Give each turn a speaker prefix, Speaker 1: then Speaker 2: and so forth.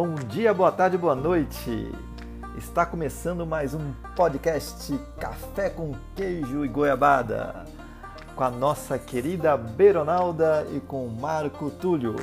Speaker 1: Bom dia, boa tarde, boa noite. Está começando mais um podcast Café com Queijo e Goiabada com a nossa querida Beronalda e com Marco Túlio.